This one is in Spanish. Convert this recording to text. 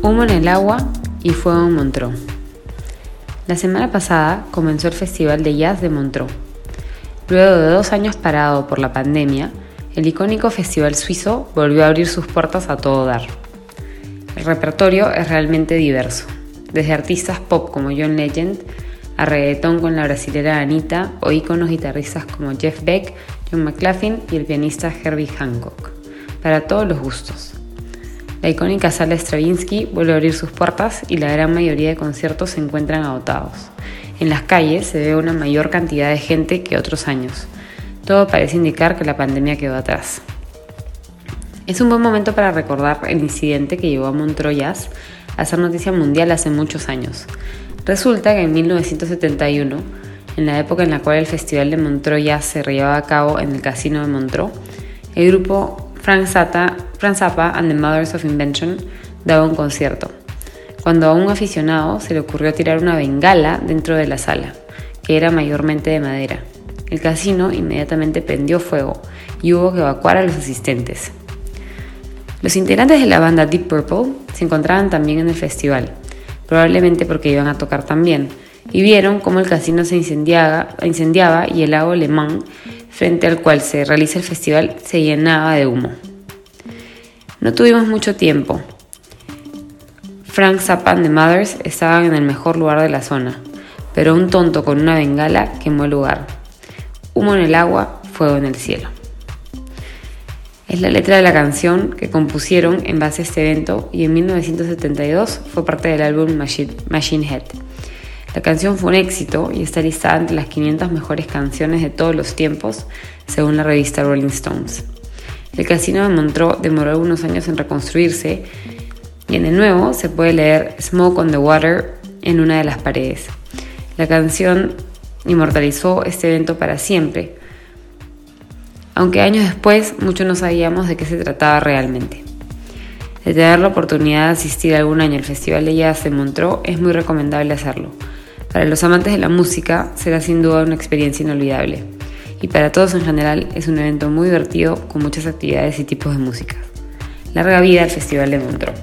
Humo en el agua y fuego en Montreux. La semana pasada comenzó el Festival de Jazz de Montreux. Luego de dos años parado por la pandemia, el icónico festival suizo volvió a abrir sus puertas a todo dar. El repertorio es realmente diverso, desde artistas pop como John Legend, a reggaetón con la brasilera Anita o íconos guitarristas como Jeff Beck, John McLaughlin y el pianista Herbie Hancock, para todos los gustos. La icónica sala Stravinsky vuelve a abrir sus puertas y la gran mayoría de conciertos se encuentran agotados. En las calles se ve una mayor cantidad de gente que otros años. Todo parece indicar que la pandemia quedó atrás. Es un buen momento para recordar el incidente que llevó a Montreux a ser noticia mundial hace muchos años. Resulta que en 1971, en la época en la cual el Festival de Montreux se llevaba a cabo en el Casino de Montreux, el grupo Frank, Zappa and the Mothers of Invention daba un concierto, cuando a un aficionado se le ocurrió tirar una bengala dentro de la sala, que era mayormente de madera. El casino inmediatamente prendió fuego y hubo que evacuar a los asistentes. Los integrantes de la banda Deep Purple se encontraban también en el festival, probablemente porque iban a tocar también, y vieron cómo el casino se incendiaba, incendiaba y el lago Le Mans frente al cual se realiza el festival se llenaba de humo. No tuvimos mucho tiempo. Frank Zappa and the Mothers estaban en el mejor lugar de la zona, pero un tonto con una bengala quemó el lugar. Humo en el agua, fuego en el cielo. Es la letra de la canción que compusieron en base a este evento y en 1972 fue parte del álbum Machine Head. La canción fue un éxito y está listada entre las 500 mejores canciones de todos los tiempos, según la revista Rolling Stones. El casino de Montreux demoró algunos años en reconstruirse y en el nuevo se puede leer Smoke on the Water en una de las paredes. La canción inmortalizó este evento para siempre, aunque años después muchos no sabíamos de qué se trataba realmente. De tener la oportunidad de asistir algún año al Festival de Jazz de Montreux es muy recomendable hacerlo. Para los amantes de la música será sin duda una experiencia inolvidable. Y para todos en general es un evento muy divertido con muchas actividades y tipos de música. Larga vida al Festival de Montreux.